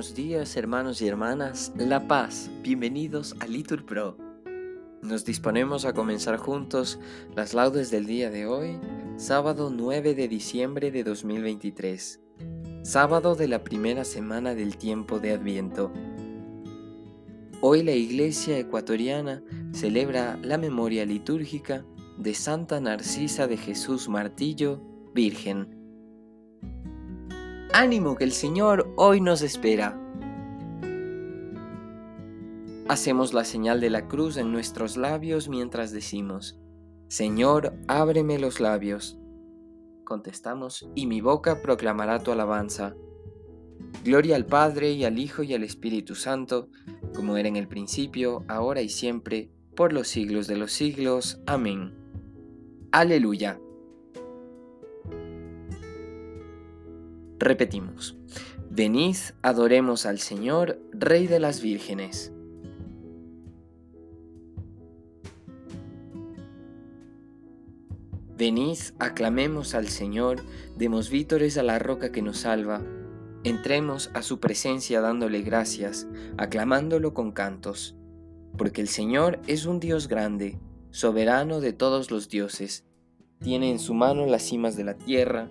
buenos días hermanos y hermanas, La Paz, bienvenidos a Litur Pro. Nos disponemos a comenzar juntos las laudes del día de hoy, sábado 9 de diciembre de 2023, sábado de la primera semana del tiempo de Adviento. Hoy la Iglesia ecuatoriana celebra la memoria litúrgica de Santa Narcisa de Jesús Martillo, Virgen Ánimo que el Señor hoy nos espera. Hacemos la señal de la cruz en nuestros labios mientras decimos, Señor, ábreme los labios. Contestamos, y mi boca proclamará tu alabanza. Gloria al Padre y al Hijo y al Espíritu Santo, como era en el principio, ahora y siempre, por los siglos de los siglos. Amén. Aleluya. Repetimos, venid, adoremos al Señor, Rey de las vírgenes. Venid, aclamemos al Señor, demos vítores a la roca que nos salva. Entremos a su presencia dándole gracias, aclamándolo con cantos. Porque el Señor es un Dios grande, soberano de todos los dioses. Tiene en su mano las cimas de la tierra,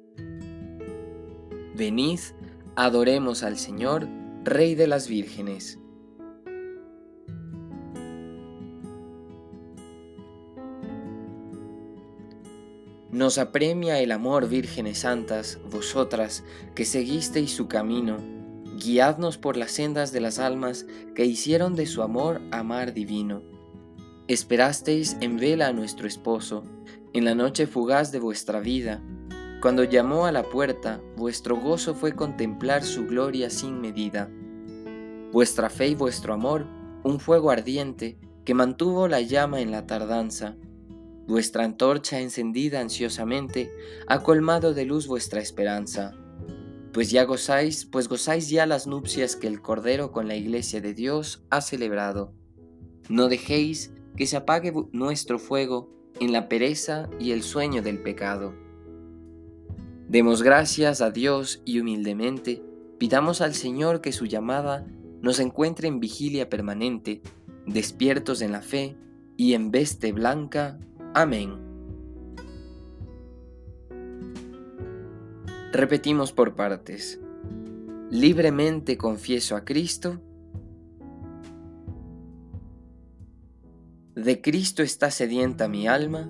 Venid, adoremos al Señor, Rey de las vírgenes. Nos apremia el amor, vírgenes santas, vosotras que seguisteis su camino, guiadnos por las sendas de las almas que hicieron de su amor amar divino. Esperasteis en vela a nuestro esposo, en la noche fugaz de vuestra vida, cuando llamó a la puerta, vuestro gozo fue contemplar su gloria sin medida. Vuestra fe y vuestro amor, un fuego ardiente que mantuvo la llama en la tardanza. Vuestra antorcha encendida ansiosamente ha colmado de luz vuestra esperanza. Pues ya gozáis, pues gozáis ya las nupcias que el Cordero con la Iglesia de Dios ha celebrado. No dejéis que se apague nuestro fuego en la pereza y el sueño del pecado. Demos gracias a Dios y humildemente pidamos al Señor que su llamada nos encuentre en vigilia permanente, despiertos en la fe y en veste blanca. Amén. Repetimos por partes. Libremente confieso a Cristo. De Cristo está sedienta mi alma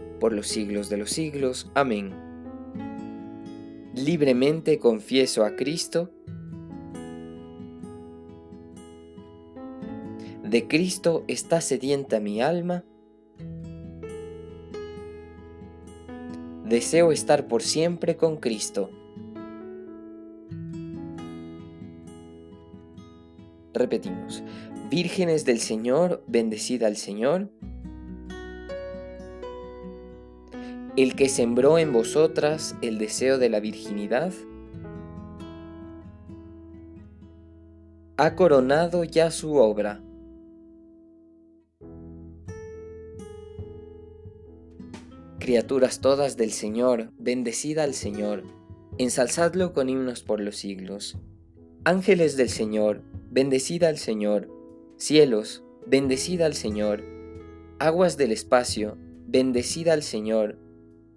por los siglos de los siglos. Amén. Libremente confieso a Cristo. De Cristo está sedienta mi alma. Deseo estar por siempre con Cristo. Repetimos, vírgenes del Señor, bendecida al Señor. El que sembró en vosotras el deseo de la virginidad, ha coronado ya su obra. Criaturas todas del Señor, bendecida al Señor, ensalzadlo con himnos por los siglos. Ángeles del Señor, bendecida al Señor. Cielos, bendecida al Señor. Aguas del espacio, bendecida al Señor.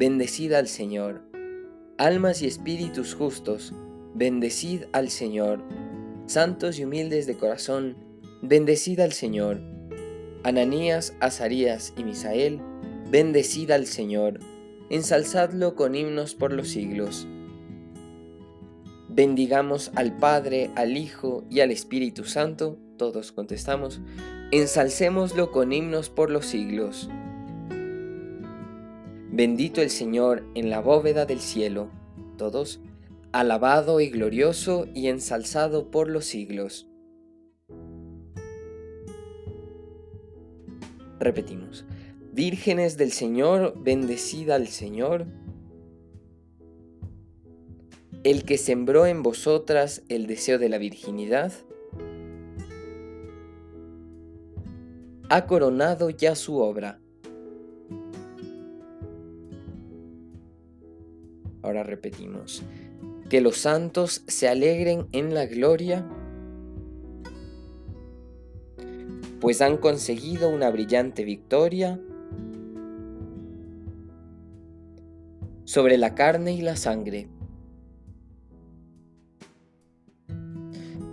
bendecida al Señor. Almas y espíritus justos, bendecid al Señor. Santos y humildes de corazón, bendecida al Señor. Ananías, Azarías y Misael, bendecida al Señor. Ensalzadlo con himnos por los siglos. Bendigamos al Padre, al Hijo y al Espíritu Santo. Todos contestamos. Ensalcémoslo con himnos por los siglos. Bendito el Señor en la bóveda del cielo. Todos. Alabado y glorioso y ensalzado por los siglos. Repetimos. Vírgenes del Señor, bendecida al Señor el que sembró en vosotras el deseo de la virginidad, ha coronado ya su obra. Repetimos, que los santos se alegren en la gloria, pues han conseguido una brillante victoria sobre la carne y la sangre.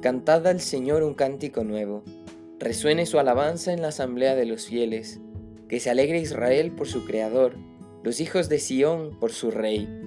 Cantad al Señor un cántico nuevo, resuene su alabanza en la asamblea de los fieles, que se alegre Israel por su Creador, los hijos de Sión por su Rey.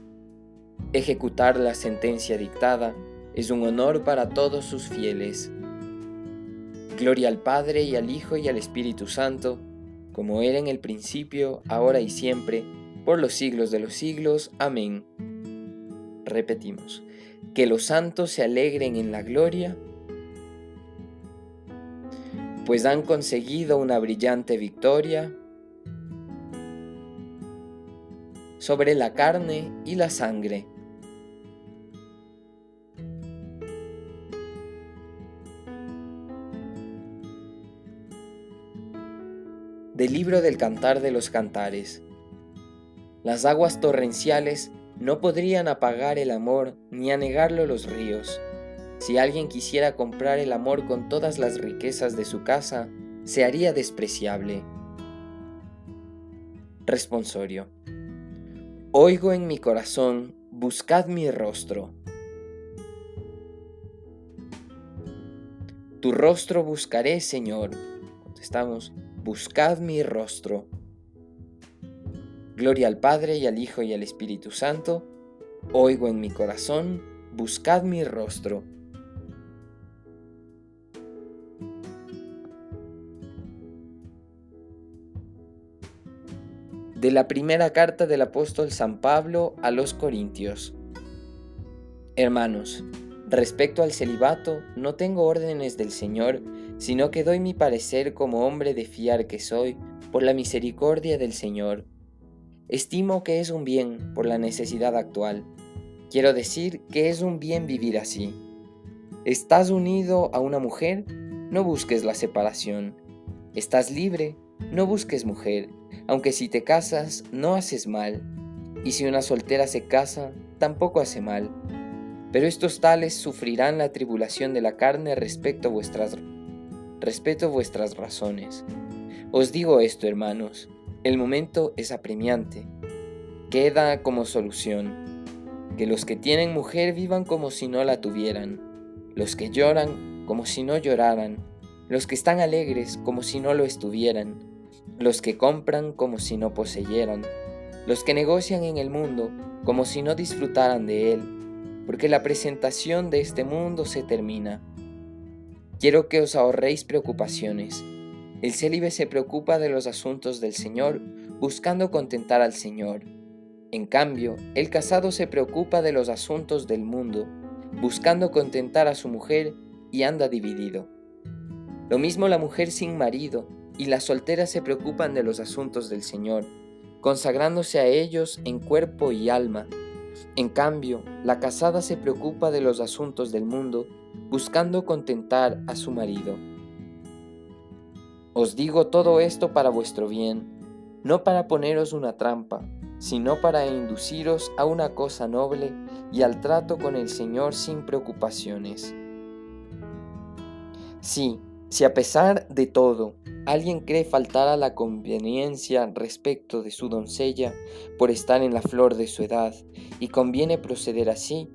Ejecutar la sentencia dictada es un honor para todos sus fieles. Gloria al Padre y al Hijo y al Espíritu Santo, como era en el principio, ahora y siempre, por los siglos de los siglos. Amén. Repetimos, que los santos se alegren en la gloria, pues han conseguido una brillante victoria sobre la carne y la sangre. Del libro del Cantar de los Cantares. Las aguas torrenciales no podrían apagar el amor ni anegarlo los ríos. Si alguien quisiera comprar el amor con todas las riquezas de su casa, se haría despreciable. Responsorio. Oigo en mi corazón, buscad mi rostro. Tu rostro buscaré, Señor. Contestamos, buscad mi rostro. Gloria al Padre y al Hijo y al Espíritu Santo. Oigo en mi corazón, buscad mi rostro. De la primera carta del apóstol San Pablo a los Corintios. Hermanos, Respecto al celibato, no tengo órdenes del Señor, sino que doy mi parecer como hombre de fiar que soy, por la misericordia del Señor. Estimo que es un bien por la necesidad actual. Quiero decir que es un bien vivir así. ¿Estás unido a una mujer? No busques la separación. ¿Estás libre? No busques mujer, aunque si te casas no haces mal. Y si una soltera se casa, tampoco hace mal pero estos tales sufrirán la tribulación de la carne respecto a vuestras, respecto a vuestras razones. Os digo esto, hermanos, el momento es apremiante. Queda como solución que los que tienen mujer vivan como si no la tuvieran, los que lloran como si no lloraran, los que están alegres como si no lo estuvieran, los que compran como si no poseyeran, los que negocian en el mundo como si no disfrutaran de él porque la presentación de este mundo se termina. Quiero que os ahorréis preocupaciones. El célibe se preocupa de los asuntos del Señor, buscando contentar al Señor. En cambio, el casado se preocupa de los asuntos del mundo, buscando contentar a su mujer y anda dividido. Lo mismo la mujer sin marido y las solteras se preocupan de los asuntos del Señor, consagrándose a ellos en cuerpo y alma, en cambio, la casada se preocupa de los asuntos del mundo, buscando contentar a su marido. Os digo todo esto para vuestro bien, no para poneros una trampa, sino para induciros a una cosa noble y al trato con el Señor sin preocupaciones. Sí, si a pesar de todo alguien cree faltar a la conveniencia respecto de su doncella por estar en la flor de su edad y conviene proceder así,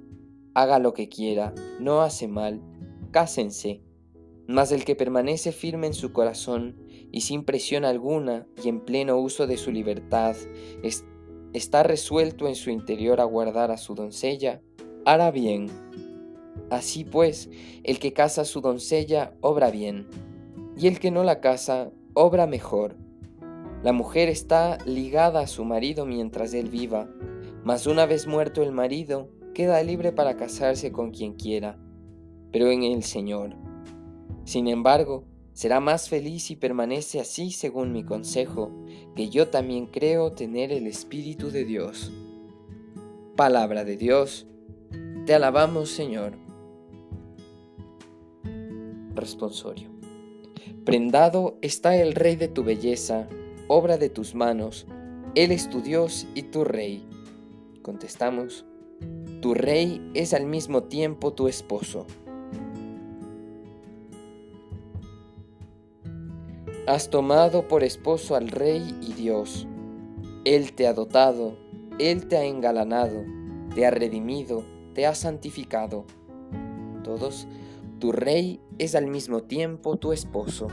haga lo que quiera, no hace mal, cásense. Mas el que permanece firme en su corazón y sin presión alguna y en pleno uso de su libertad, está resuelto en su interior a guardar a su doncella, hará bien Así pues, el que casa a su doncella obra bien, y el que no la casa obra mejor. La mujer está ligada a su marido mientras él viva, mas una vez muerto el marido, queda libre para casarse con quien quiera, pero en el Señor. Sin embargo, será más feliz si permanece así según mi consejo, que yo también creo tener el Espíritu de Dios. Palabra de Dios, te alabamos Señor responsorio. Prendado está el Rey de tu belleza, obra de tus manos, Él es tu Dios y tu Rey. Contestamos, tu Rey es al mismo tiempo tu esposo. Has tomado por esposo al Rey y Dios. Él te ha dotado, Él te ha engalanado, te ha redimido, te ha santificado. Todos tu rey es al mismo tiempo tu esposo.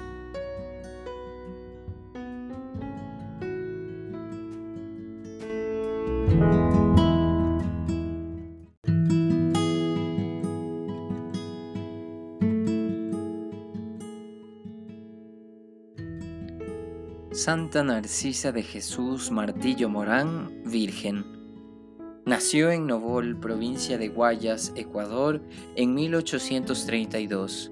Santa Narcisa de Jesús Martillo Morán, Virgen. Nació en Novol, provincia de Guayas, Ecuador, en 1832.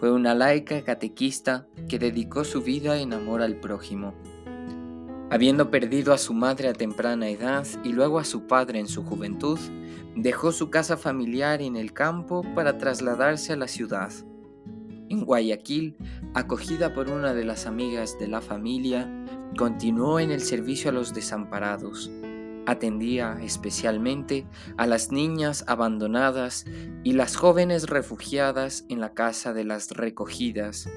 Fue una laica catequista que dedicó su vida en amor al prójimo. Habiendo perdido a su madre a temprana edad y luego a su padre en su juventud, dejó su casa familiar en el campo para trasladarse a la ciudad. En Guayaquil, acogida por una de las amigas de la familia, continuó en el servicio a los desamparados. Atendía especialmente a las niñas abandonadas y las jóvenes refugiadas en la casa de las recogidas.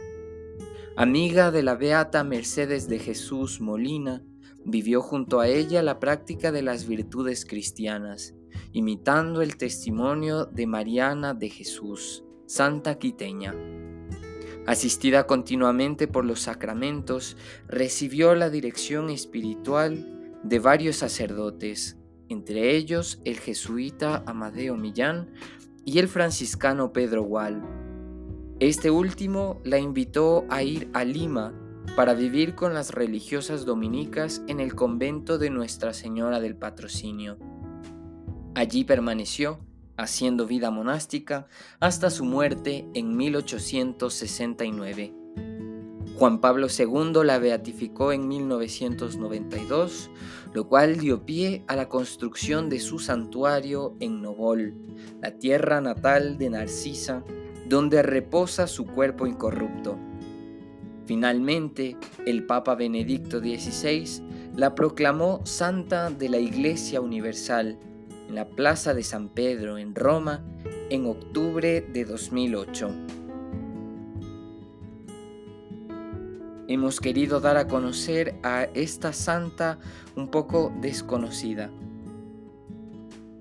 Amiga de la beata Mercedes de Jesús Molina, vivió junto a ella la práctica de las virtudes cristianas, imitando el testimonio de Mariana de Jesús, santa quiteña. Asistida continuamente por los sacramentos, recibió la dirección espiritual de varios sacerdotes, entre ellos el jesuita Amadeo Millán y el franciscano Pedro Gual. Este último la invitó a ir a Lima para vivir con las religiosas dominicas en el convento de Nuestra Señora del Patrocinio. Allí permaneció, haciendo vida monástica, hasta su muerte en 1869. Juan Pablo II la beatificó en 1992, lo cual dio pie a la construcción de su santuario en Novol, la tierra natal de Narcisa, donde reposa su cuerpo incorrupto. Finalmente, el Papa Benedicto XVI la proclamó Santa de la Iglesia Universal la Plaza de San Pedro en Roma en octubre de 2008. Hemos querido dar a conocer a esta santa un poco desconocida.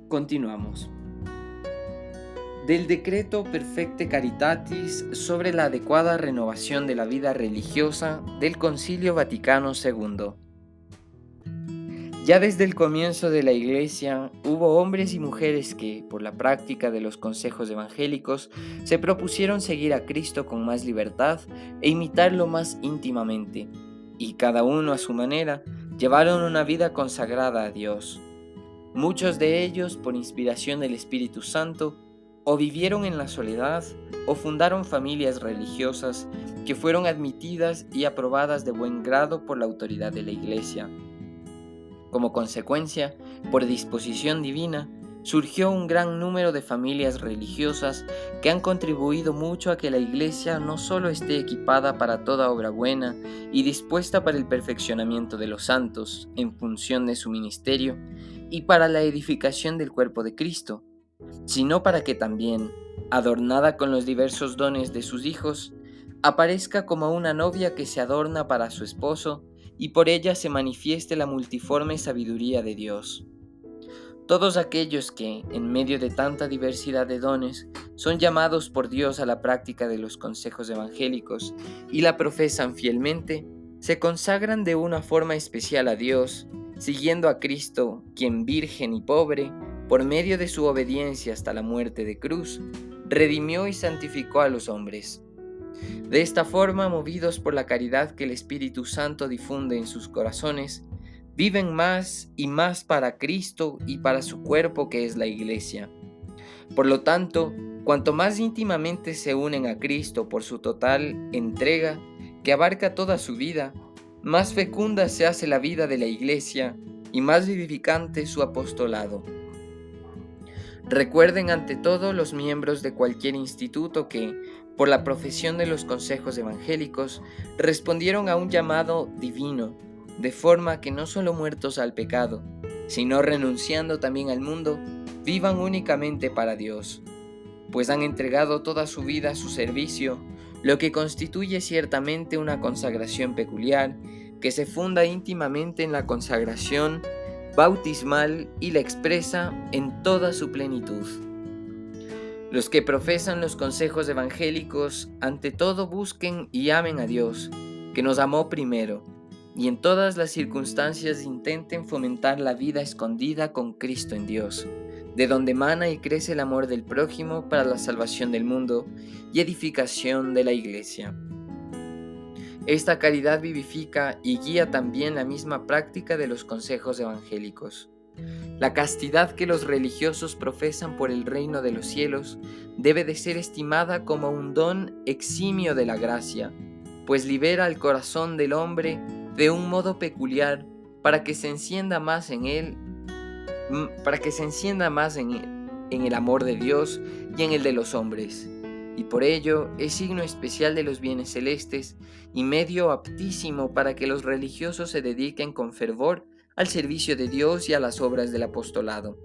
Continuamos del decreto Perfecte Caritatis sobre la adecuada renovación de la vida religiosa del Concilio Vaticano II. Ya desde el comienzo de la Iglesia hubo hombres y mujeres que, por la práctica de los consejos evangélicos, se propusieron seguir a Cristo con más libertad e imitarlo más íntimamente, y cada uno a su manera llevaron una vida consagrada a Dios. Muchos de ellos, por inspiración del Espíritu Santo, o vivieron en la soledad o fundaron familias religiosas que fueron admitidas y aprobadas de buen grado por la autoridad de la Iglesia. Como consecuencia, por disposición divina, surgió un gran número de familias religiosas que han contribuido mucho a que la Iglesia no solo esté equipada para toda obra buena y dispuesta para el perfeccionamiento de los santos en función de su ministerio y para la edificación del cuerpo de Cristo, sino para que también, adornada con los diversos dones de sus hijos, aparezca como una novia que se adorna para su esposo y por ella se manifieste la multiforme sabiduría de Dios. Todos aquellos que, en medio de tanta diversidad de dones, son llamados por Dios a la práctica de los consejos evangélicos y la profesan fielmente, se consagran de una forma especial a Dios, siguiendo a Cristo, quien virgen y pobre, por medio de su obediencia hasta la muerte de cruz, redimió y santificó a los hombres. De esta forma, movidos por la caridad que el Espíritu Santo difunde en sus corazones, viven más y más para Cristo y para su cuerpo que es la Iglesia. Por lo tanto, cuanto más íntimamente se unen a Cristo por su total entrega, que abarca toda su vida, más fecunda se hace la vida de la Iglesia y más vivificante su apostolado. Recuerden ante todo los miembros de cualquier instituto que, por la profesión de los consejos evangélicos, respondieron a un llamado divino, de forma que no solo muertos al pecado, sino renunciando también al mundo, vivan únicamente para Dios, pues han entregado toda su vida a su servicio, lo que constituye ciertamente una consagración peculiar que se funda íntimamente en la consagración bautismal y la expresa en toda su plenitud. Los que profesan los consejos evangélicos ante todo busquen y amen a Dios, que nos amó primero, y en todas las circunstancias intenten fomentar la vida escondida con Cristo en Dios, de donde emana y crece el amor del prójimo para la salvación del mundo y edificación de la Iglesia. Esta caridad vivifica y guía también la misma práctica de los consejos evangélicos. La castidad que los religiosos profesan por el reino de los cielos debe de ser estimada como un don eximio de la gracia, pues libera al corazón del hombre de un modo peculiar para que se encienda más en él, para que se encienda más en, en el amor de Dios y en el de los hombres. Y por ello es signo especial de los bienes celestes y medio aptísimo para que los religiosos se dediquen con fervor al servicio de Dios y a las obras del apostolado.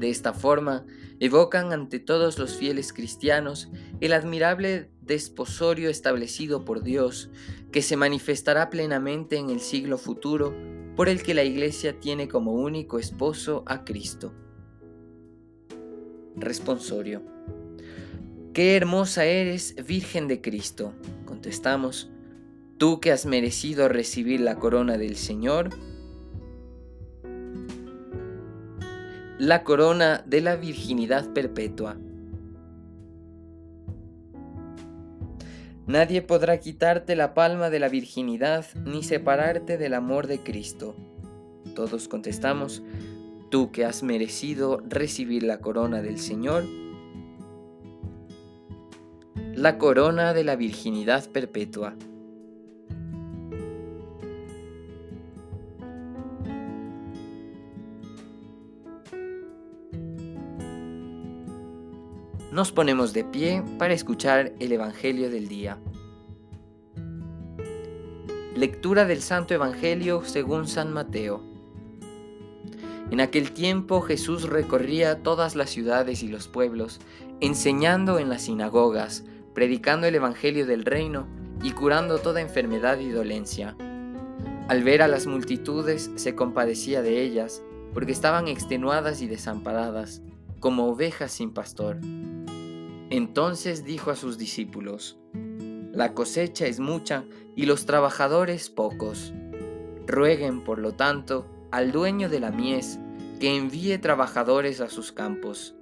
De esta forma, evocan ante todos los fieles cristianos el admirable desposorio establecido por Dios, que se manifestará plenamente en el siglo futuro, por el que la Iglesia tiene como único esposo a Cristo. Responsorio. Qué hermosa eres, Virgen de Cristo. Contestamos, tú que has merecido recibir la corona del Señor, la corona de la virginidad perpetua. Nadie podrá quitarte la palma de la virginidad ni separarte del amor de Cristo. Todos contestamos, tú que has merecido recibir la corona del Señor, la corona de la virginidad perpetua. Nos ponemos de pie para escuchar el Evangelio del día. Lectura del Santo Evangelio según San Mateo. En aquel tiempo Jesús recorría todas las ciudades y los pueblos, enseñando en las sinagogas, predicando el Evangelio del reino y curando toda enfermedad y dolencia. Al ver a las multitudes se compadecía de ellas, porque estaban extenuadas y desamparadas, como ovejas sin pastor. Entonces dijo a sus discípulos, La cosecha es mucha y los trabajadores pocos. Rueguen, por lo tanto, al dueño de la mies que envíe trabajadores a sus campos.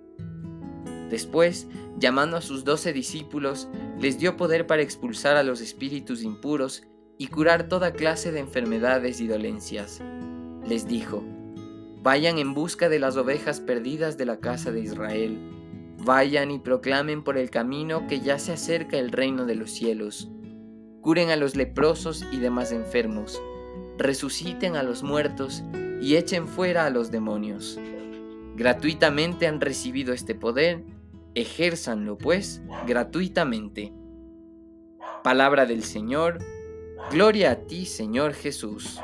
Después, llamando a sus doce discípulos, les dio poder para expulsar a los espíritus impuros y curar toda clase de enfermedades y dolencias. Les dijo, Vayan en busca de las ovejas perdidas de la casa de Israel Vayan y proclamen por el camino que ya se acerca el reino de los cielos. Curen a los leprosos y demás enfermos. Resuciten a los muertos y echen fuera a los demonios. Gratuitamente han recibido este poder, ejérzanlo pues gratuitamente. Palabra del Señor, gloria a ti Señor Jesús.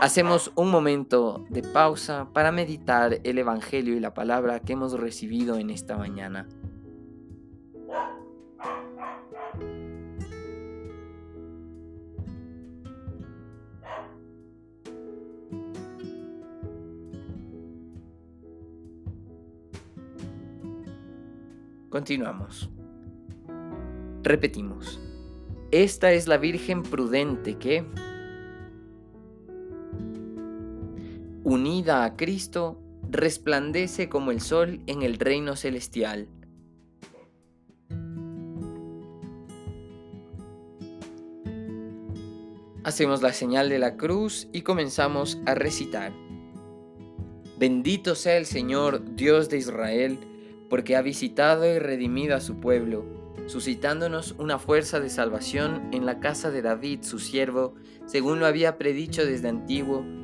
Hacemos un momento de pausa para meditar el Evangelio y la palabra que hemos recibido en esta mañana. Continuamos. Repetimos. Esta es la Virgen prudente que unida a Cristo, resplandece como el sol en el reino celestial. Hacemos la señal de la cruz y comenzamos a recitar. Bendito sea el Señor, Dios de Israel, porque ha visitado y redimido a su pueblo, suscitándonos una fuerza de salvación en la casa de David, su siervo, según lo había predicho desde antiguo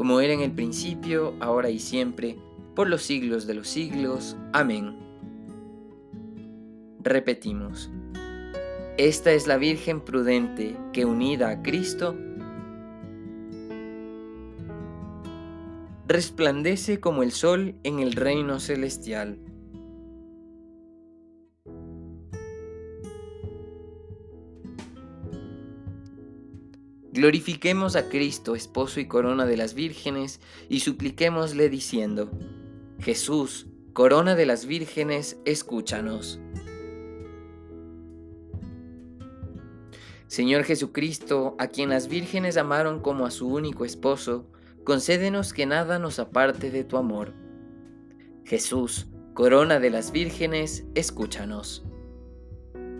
como era en el principio, ahora y siempre, por los siglos de los siglos. Amén. Repetimos, esta es la Virgen prudente que unida a Cristo, resplandece como el sol en el reino celestial. Glorifiquemos a Cristo, esposo y corona de las vírgenes, y supliquémosle diciendo, Jesús, corona de las vírgenes, escúchanos. Señor Jesucristo, a quien las vírgenes amaron como a su único esposo, concédenos que nada nos aparte de tu amor. Jesús, corona de las vírgenes, escúchanos.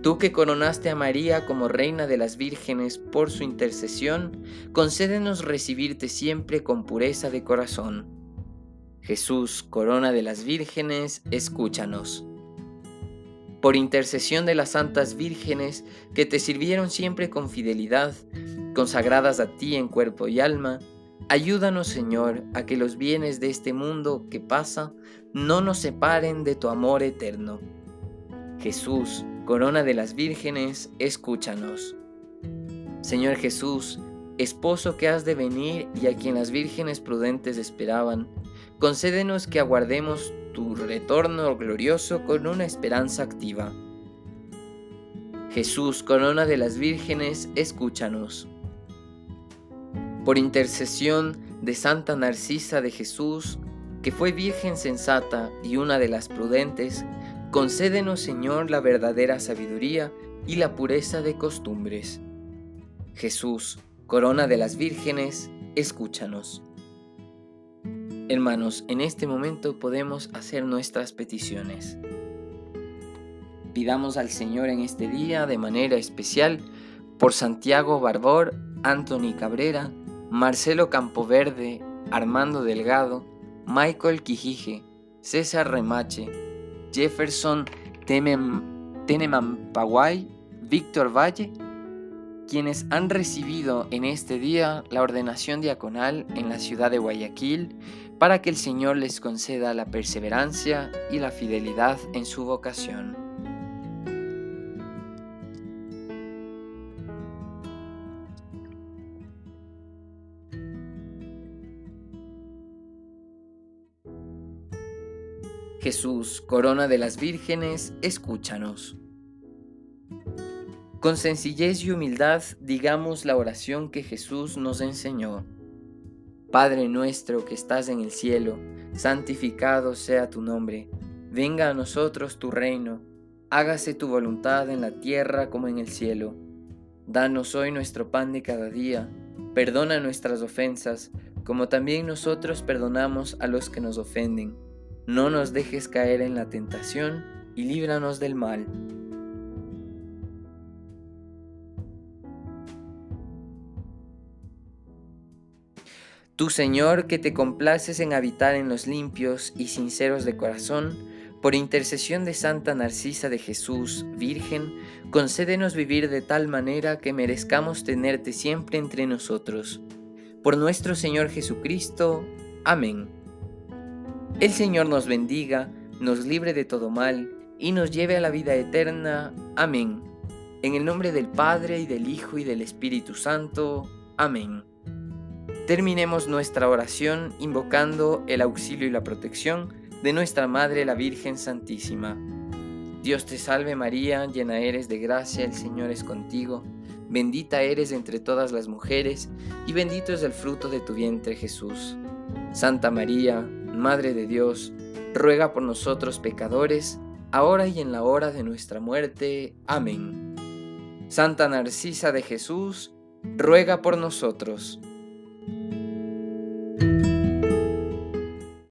Tú que coronaste a María como reina de las vírgenes por su intercesión, concédenos recibirte siempre con pureza de corazón. Jesús, corona de las vírgenes, escúchanos. Por intercesión de las santas vírgenes que te sirvieron siempre con fidelidad, consagradas a ti en cuerpo y alma, ayúdanos Señor a que los bienes de este mundo que pasa no nos separen de tu amor eterno. Jesús, Corona de las vírgenes, escúchanos. Señor Jesús, esposo que has de venir y a quien las vírgenes prudentes esperaban, concédenos que aguardemos tu retorno glorioso con una esperanza activa. Jesús, corona de las vírgenes, escúchanos. Por intercesión de Santa Narcisa de Jesús, que fue virgen sensata y una de las prudentes, Concédenos, Señor, la verdadera sabiduría y la pureza de costumbres. Jesús, corona de las vírgenes, escúchanos. Hermanos, en este momento podemos hacer nuestras peticiones. Pidamos al Señor en este día de manera especial por Santiago Barbor, Anthony Cabrera, Marcelo Campoverde, Armando Delgado, Michael Quijije, César Remache, Jefferson Teneman Víctor Valle, quienes han recibido en este día la ordenación diaconal en la ciudad de Guayaquil para que el Señor les conceda la perseverancia y la fidelidad en su vocación. Jesús, corona de las vírgenes, escúchanos. Con sencillez y humildad digamos la oración que Jesús nos enseñó. Padre nuestro que estás en el cielo, santificado sea tu nombre, venga a nosotros tu reino, hágase tu voluntad en la tierra como en el cielo. Danos hoy nuestro pan de cada día, perdona nuestras ofensas, como también nosotros perdonamos a los que nos ofenden no nos dejes caer en la tentación y líbranos del mal. Tú, Señor, que te complaces en habitar en los limpios y sinceros de corazón, por intercesión de Santa Narcisa de Jesús, Virgen, concédenos vivir de tal manera que merezcamos tenerte siempre entre nosotros. Por nuestro Señor Jesucristo. Amén. El Señor nos bendiga, nos libre de todo mal y nos lleve a la vida eterna. Amén. En el nombre del Padre y del Hijo y del Espíritu Santo. Amén. Terminemos nuestra oración invocando el auxilio y la protección de nuestra Madre la Virgen Santísima. Dios te salve María, llena eres de gracia, el Señor es contigo, bendita eres entre todas las mujeres, y bendito es el fruto de tu vientre Jesús. Santa María, Madre de Dios, ruega por nosotros pecadores, ahora y en la hora de nuestra muerte. Amén. Santa Narcisa de Jesús, ruega por nosotros.